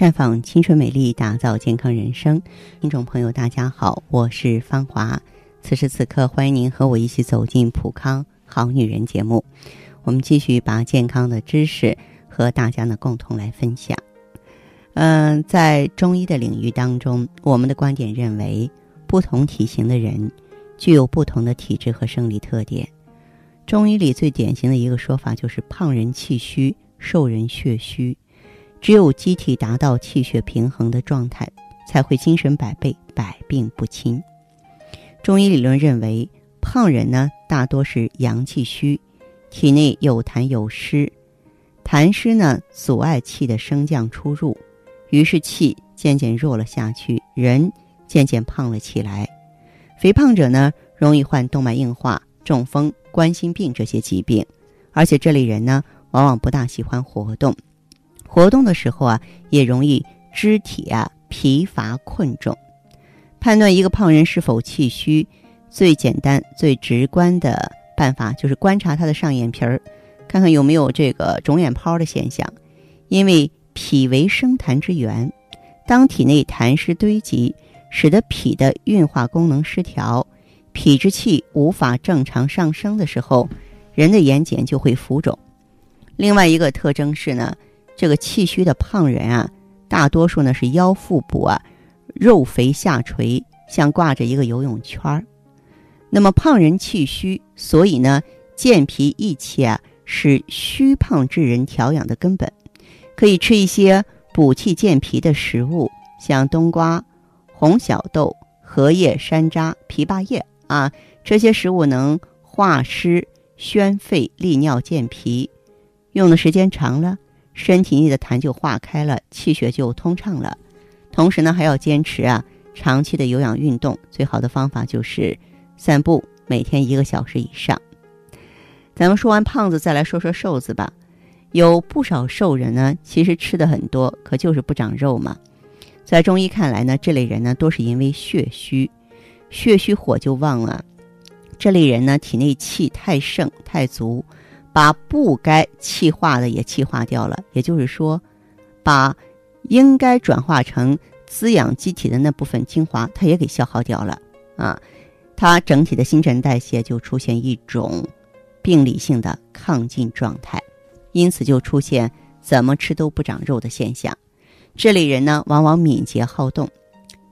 绽放青春美丽，打造健康人生。听众朋友，大家好，我是芳华。此时此刻，欢迎您和我一起走进普康好女人节目。我们继续把健康的知识和大家呢共同来分享。嗯，在中医的领域当中，我们的观点认为，不同体型的人具有不同的体质和生理特点。中医里最典型的一个说法就是：胖人气虚，瘦人血虚。只有机体达到气血平衡的状态，才会精神百倍、百病不侵。中医理论认为，胖人呢大多是阳气虚，体内有痰有湿，痰湿呢阻碍气的升降出入，于是气渐渐弱了下去，人渐渐胖了起来。肥胖者呢容易患动脉硬化、中风、冠心病这些疾病，而且这类人呢往往不大喜欢活动。活动的时候啊，也容易肢体啊疲乏困重。判断一个胖人是否气虚，最简单、最直观的办法就是观察他的上眼皮儿，看看有没有这个肿眼泡的现象。因为脾为生痰之源，当体内痰湿堆积，使得脾的运化功能失调，脾之气无法正常上升的时候，人的眼睑就会浮肿。另外一个特征是呢。这个气虚的胖人啊，大多数呢是腰腹部啊肉肥下垂，像挂着一个游泳圈儿。那么胖人气虚，所以呢健脾益气啊是虚胖之人调养的根本。可以吃一些补气健脾的食物，像冬瓜、红小豆、荷叶、山楂、枇杷叶啊，这些食物能化湿宣肺利尿健脾，用的时间长了。身体内的痰就化开了，气血就通畅了。同时呢，还要坚持啊长期的有氧运动。最好的方法就是散步，每天一个小时以上。咱们说完胖子，再来说说瘦子吧。有不少瘦人呢，其实吃的很多，可就是不长肉嘛。在中医看来呢，这类人呢多是因为血虚，血虚火就旺了。这类人呢，体内气太盛太足。把不该气化的也气化掉了，也就是说，把应该转化成滋养机体的那部分精华，它也给消耗掉了啊！它整体的新陈代谢就出现一种病理性的亢进状态，因此就出现怎么吃都不长肉的现象。这类人呢，往往敏捷好动，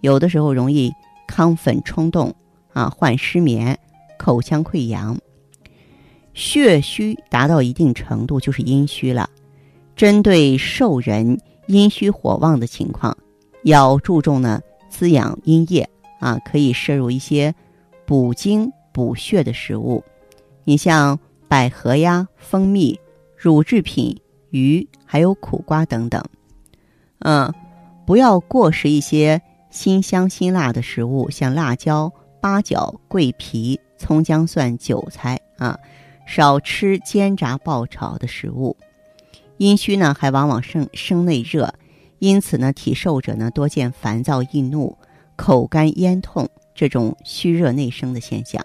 有的时候容易亢奋冲动啊，患失眠、口腔溃疡。血虚达到一定程度就是阴虚了。针对瘦人阴虚火旺的情况，要注重呢滋养阴液啊，可以摄入一些补精补血的食物。你像百合呀、蜂蜜、乳制品、鱼，还有苦瓜等等。嗯，不要过食一些辛香辛辣的食物，像辣椒、八角、桂皮、葱姜蒜、韭菜啊。少吃煎炸爆炒的食物，阴虚呢还往往生生内热，因此呢体瘦者呢多见烦躁易怒、口干咽痛这种虚热内生的现象。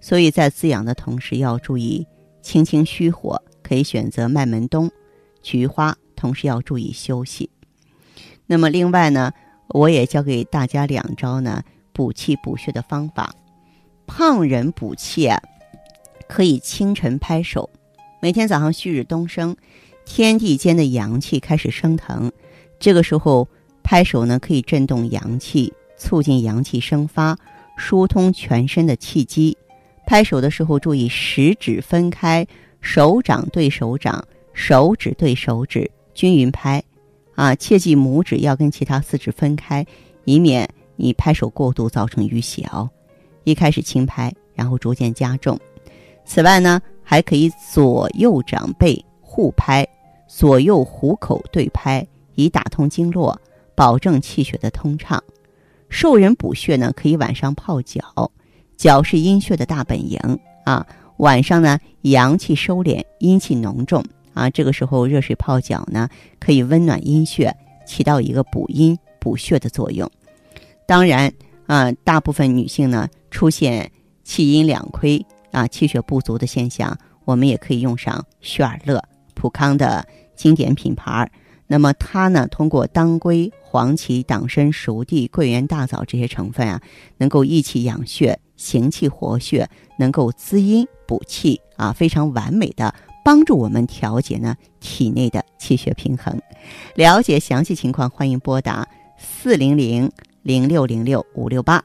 所以在滋养的同时要注意清清虚火，可以选择麦门冬、菊花，同时要注意休息。那么另外呢，我也教给大家两招呢补气补血的方法。胖人补气。可以清晨拍手，每天早上旭日东升，天地间的阳气开始升腾，这个时候拍手呢，可以震动阳气，促进阳气生发，疏通全身的气机。拍手的时候注意食指分开，手掌对手掌，手指对手指，均匀拍，啊，切记拇指要跟其他四指分开，以免你拍手过度造成淤血哦。一开始轻拍，然后逐渐加重。此外呢，还可以左右掌背互拍，左右虎口对拍，以打通经络，保证气血的通畅。瘦人补血呢，可以晚上泡脚，脚是阴血的大本营啊。晚上呢，阳气收敛，阴气浓重啊，这个时候热水泡脚呢，可以温暖阴血，起到一个补阴补血的作用。当然啊，大部分女性呢，出现气阴两亏。啊，气血不足的现象，我们也可以用上雪尔乐，普康的经典品牌。那么它呢，通过当归、黄芪、党参、熟地、桂圆、大枣这些成分啊，能够益气养血、行气活血，能够滋阴补气啊，非常完美的帮助我们调节呢体内的气血平衡。了解详细情况，欢迎拨打四零零零六零六五六八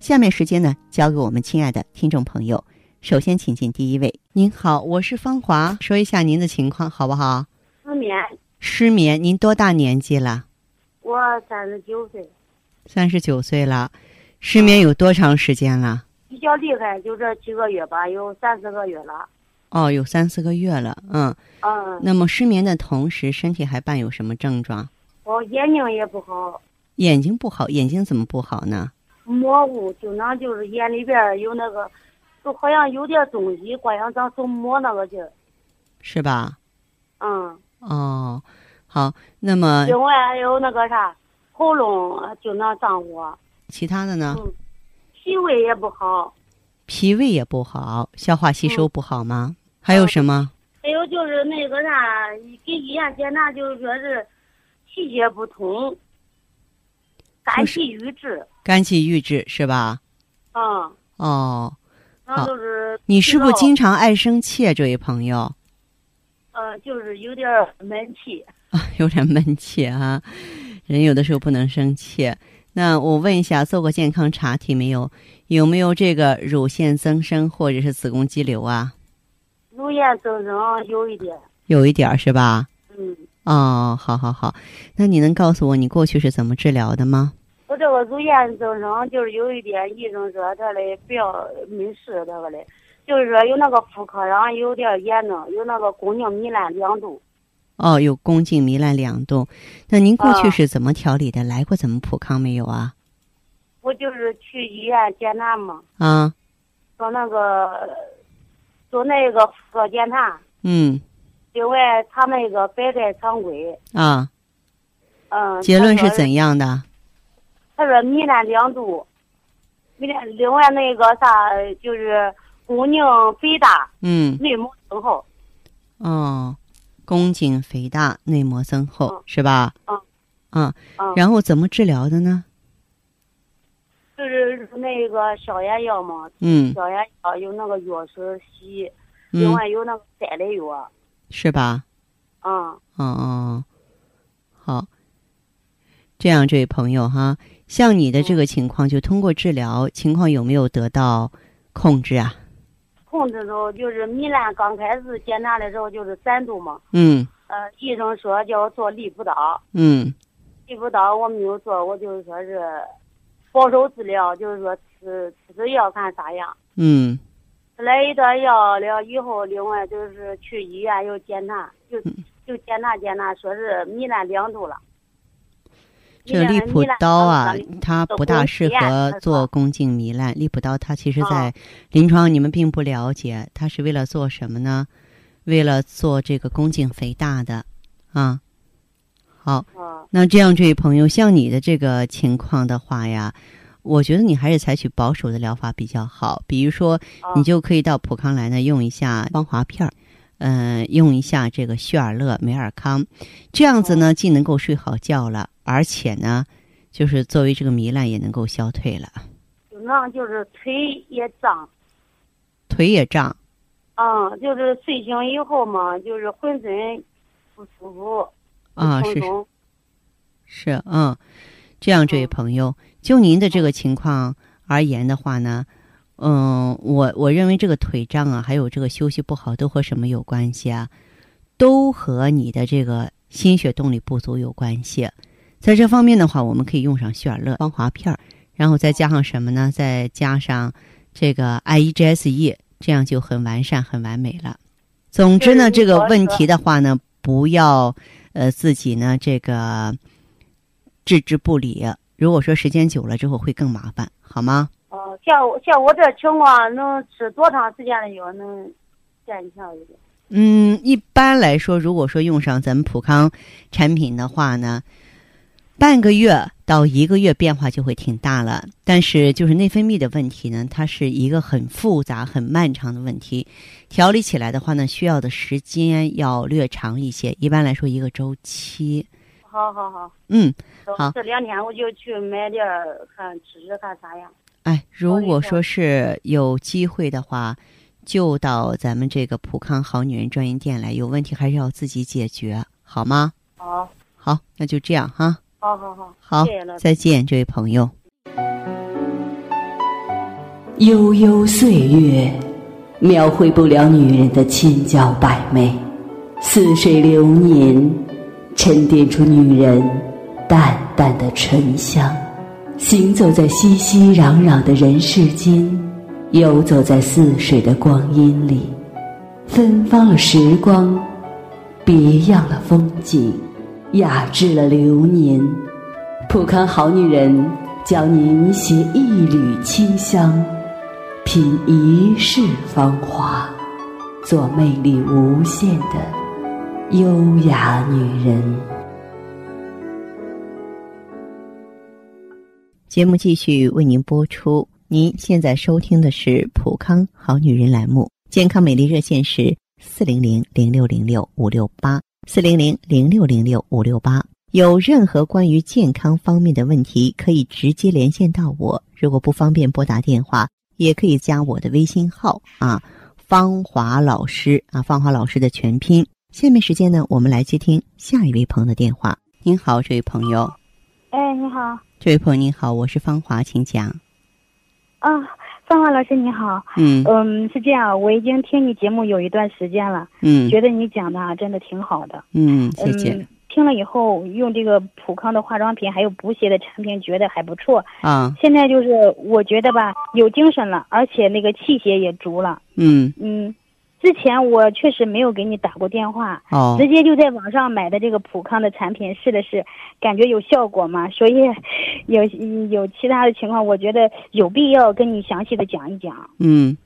下面时间呢，交给我们亲爱的听众朋友。首先，请进第一位。您好，我是芳华，说一下您的情况好不好？失眠。失眠，您多大年纪了？我三十九岁。三十九岁了，失眠有多长时间了？比较厉害，就这几个月吧，有三四个月了。哦，有三四个月了，嗯。嗯。那么失眠的同时，身体还伴有什么症状？哦，眼睛也不好。眼睛不好，眼睛怎么不好呢？模糊，经常就是眼里边有那个，就好像有点东西，好像咱手摸那个劲儿。是吧？嗯。哦，好，那么另外还有那个啥，喉咙经常上火。其他的呢？嗯，脾胃也不好。脾胃也不好，消化吸收不好吗？还有什么？还有就是那个啥，给医院检查，就是说是气血不通，肝气郁滞。肝气郁滞是吧？嗯。哦。那就是。你是不是经常爱生气啊，这位朋友？呃，就是有点闷气啊，有点闷气啊。人有的时候不能生气。那我问一下，做过健康查体没有？有没有这个乳腺增生或者是子宫肌瘤啊？乳腺增生有一点，有一点是吧？嗯。哦，好好好。那你能告诉我你过去是怎么治疗的吗？我这个乳腺增生就是有一点，医生说他的不要没事，他个嘞。就是说有那个妇科上有点炎症，有那个宫颈糜烂两度。哦，有宫颈糜烂两度，那您过去是怎么调理的？来过咱们普康没有啊？我就是去医院检查嘛。啊。做那个，做那个妇科检查。嗯。另外查那个白带常规。啊。嗯。结论是怎样的？他说糜烂两度，糜烂。另外那个啥就是。宫颈肥大，嗯，内膜增厚。哦，宫颈肥大，内膜增厚，是吧？嗯。嗯。然后怎么治疗的呢？就是那个消炎药嘛。嗯。消炎药有那个药水洗，另外有那个摘的药。是吧？嗯。哦哦，好。这样，这位朋友哈，像你的这个情况，就通过治疗，情况有没有得到控制啊？控制住就是糜烂，刚开始检查的时候就是三度嘛。嗯。呃，医生说叫我做利普刀。嗯。利普刀我没有做，我就是说是保守治疗，就是说吃吃吃药看咋样。嗯。吃了一段药了以后，另外就是去医院又检查，又又检查检查，说是糜烂两度了。这利普刀啊，它不大适合做宫颈糜烂。利普刀它其实，在临床你们并不了解，它是为了做什么呢？为了做这个宫颈肥大的啊。好，那这样这位朋友，像你的这个情况的话呀，我觉得你还是采取保守的疗法比较好。比如说，你就可以到普康来呢，用一下芳华片儿，嗯，用一下这个旭尔乐、美尔康，这样子呢，既能够睡好觉了。而且呢，就是作为这个糜烂也能够消退了。经常就是腿也胀，腿也胀。嗯，就是睡醒以后嘛，就是浑身不舒服。啊，是是，嗯，这样，这位朋友，就您的这个情况而言的话呢，嗯，我我认为这个腿胀啊，还有这个休息不好，都和什么有关系啊？都和你的这个心血动力不足有关系。在这方面的话，我们可以用上旭尔乐芳华片儿，然后再加上什么呢？再加上这个 I E G S E，这样就很完善、很完美了。总之呢，这个问题的话呢，不要呃自己呢这个置之不理。如果说时间久了之后会更麻烦，好吗？哦，像我像我这情况，能吃多长时间的药？能见一下一点？嗯，一般来说，如果说用上咱们普康产品的话呢，半个月到一个月变化就会挺大了。但是就是内分泌的问题呢，它是一个很复杂、很漫长的问题，调理起来的话呢，需要的时间要略长一些。一般来说，一个周期。好好好，嗯，好，这两天我就去买点看吃吃看啥样。哎，如果说是有机会的话，就到咱们这个普康好女人专营店来。有问题还是要自己解决，好吗？好，好，那就这样哈。好好好，好，再见，这位朋友。悠悠岁月，描绘不了女人的千娇百媚；似水流年，沉淀出女人淡淡的醇香。行走在熙熙攘攘的人世间，游走在似水的光阴里，芬芳了时光，别样了风景，雅致了流年。普康好女人教您携一缕清香，品一世芳华，做魅力无限的优雅女人。节目继续为您播出。您现在收听的是《普康好女人》栏目，健康美丽热线是四零零零六零六五六八四零零零六零六五六八。有任何关于健康方面的问题，可以直接连线到我。如果不方便拨打电话，也可以加我的微信号啊，芳华老师啊，芳华老师的全拼。下面时间呢，我们来接听下一位朋友的电话。您好，这位朋友。哎，你好。这位朋友您好，我是芳华，请讲。啊，芳华老师你好。嗯。嗯，是这样，我已经听你节目有一段时间了。嗯。觉得你讲的啊真的挺好的。嗯，谢谢。听了以后，用这个普康的化妆品还有补血的产品，觉得还不错。啊。现在就是我觉得吧，有精神了，而且那个气血也足了。嗯。嗯。之前我确实没有给你打过电话，哦，直接就在网上买的这个普康的产品试了试，感觉有效果嘛，所以有有其他的情况，我觉得有必要跟你详细的讲一讲。嗯，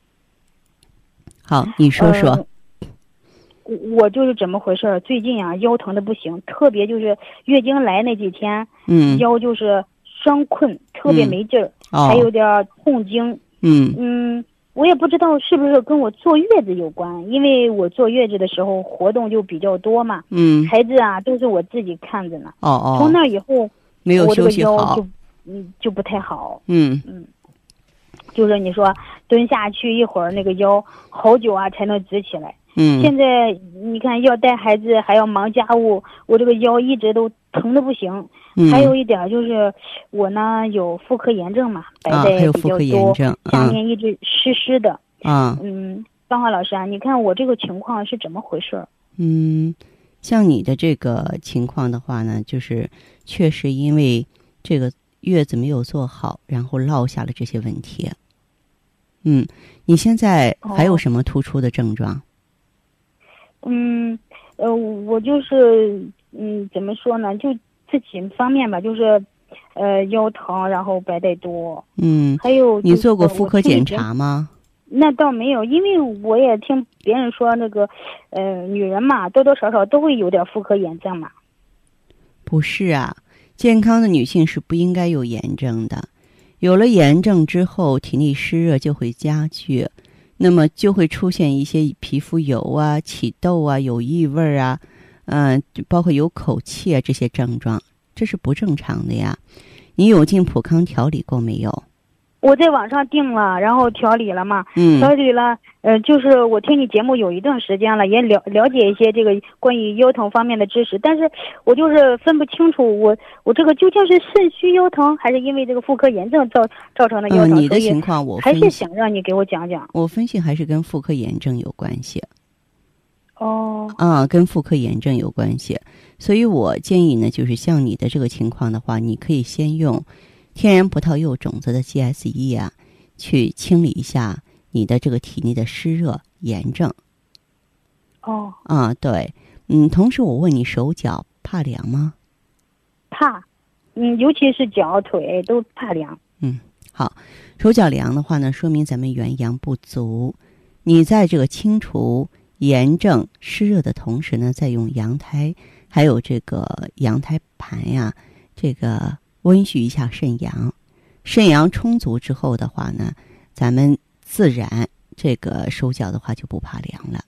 好，你说说。我我就是怎么回事儿？最近啊，腰疼的不行，特别就是月经来那几天，嗯，腰就是酸困，特别没劲儿，还有点痛经。嗯嗯。我也不知道是不是跟我坐月子有关，因为我坐月子的时候活动就比较多嘛。嗯。孩子啊，都是我自己看着呢。哦哦。从那以后，没有休息好，就嗯就不太好。嗯嗯。就是你说蹲下去一会儿，那个腰好久啊才能直起来。嗯。现在你看要带孩子还要忙家务，我这个腰一直都疼的不行。还有一点就是，我呢有妇科炎症嘛，白带比较多，下面一直湿湿的。啊，嗯，芳华老师啊，你看我这个情况是怎么回事？嗯，像你的这个情况的话呢，就是确实因为这个月子没有做好，然后落下了这些问题。嗯，你现在还有什么突出的症状？嗯，呃，我就是，嗯，怎么说呢，就。这几方面吧，就是，呃，腰疼，然后白带多。嗯，还有你做过妇科检查吗？那倒没有，因为我也听别人说那个，呃，女人嘛，多多少少都会有点妇科炎症嘛。不是啊，健康的女性是不应该有炎症的。有了炎症之后，体内湿热就会加剧，那么就会出现一些皮肤油啊、起痘啊、有异味啊。嗯，就包括有口气啊这些症状，这是不正常的呀。你有进普康调理过没有？我在网上订了，然后调理了嘛。嗯。调理了，呃，就是我听你节目有一段时间了，也了了解一些这个关于腰疼方面的知识，但是我就是分不清楚，我我这个究竟是肾虚腰疼，还是因为这个妇科炎症造造成的腰疼？你的情况我还是想让你给我讲讲。我分析还是跟妇科炎症有关系。哦，啊，跟妇科炎症有关系，所以我建议呢，就是像你的这个情况的话，你可以先用天然葡萄柚种子的 GSE 啊，去清理一下你的这个体内的湿热炎症。哦，啊，对，嗯，同时我问你手脚怕凉吗？怕，嗯，尤其是脚腿都怕凉。嗯，好，手脚凉的话呢，说明咱们元阳不足。你在这个清除炎症湿热的同时呢，再用羊胎还有这个羊胎盘呀，这个温煦一下肾阳，肾阳充足之后的话呢，咱们自然这个手脚的话就不怕凉了。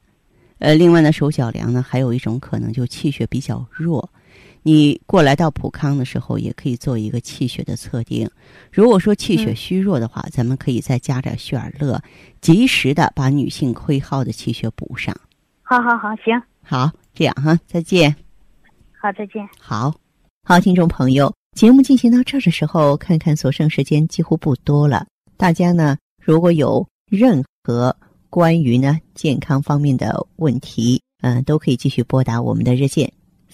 呃，另外呢，手脚凉呢，还有一种可能就气血比较弱。你过来到普康的时候，也可以做一个气血的测定。如果说气血虚弱的话，咱们可以再加点血尔乐，及时的把女性亏耗的气血补上。好好好，行，好，这样哈，再见。好，再见。好，好，听众朋友，节目进行到这儿的时候，看看所剩时间几乎不多了。大家呢，如果有任何关于呢健康方面的问题，嗯，都可以继续拨打我们的热线。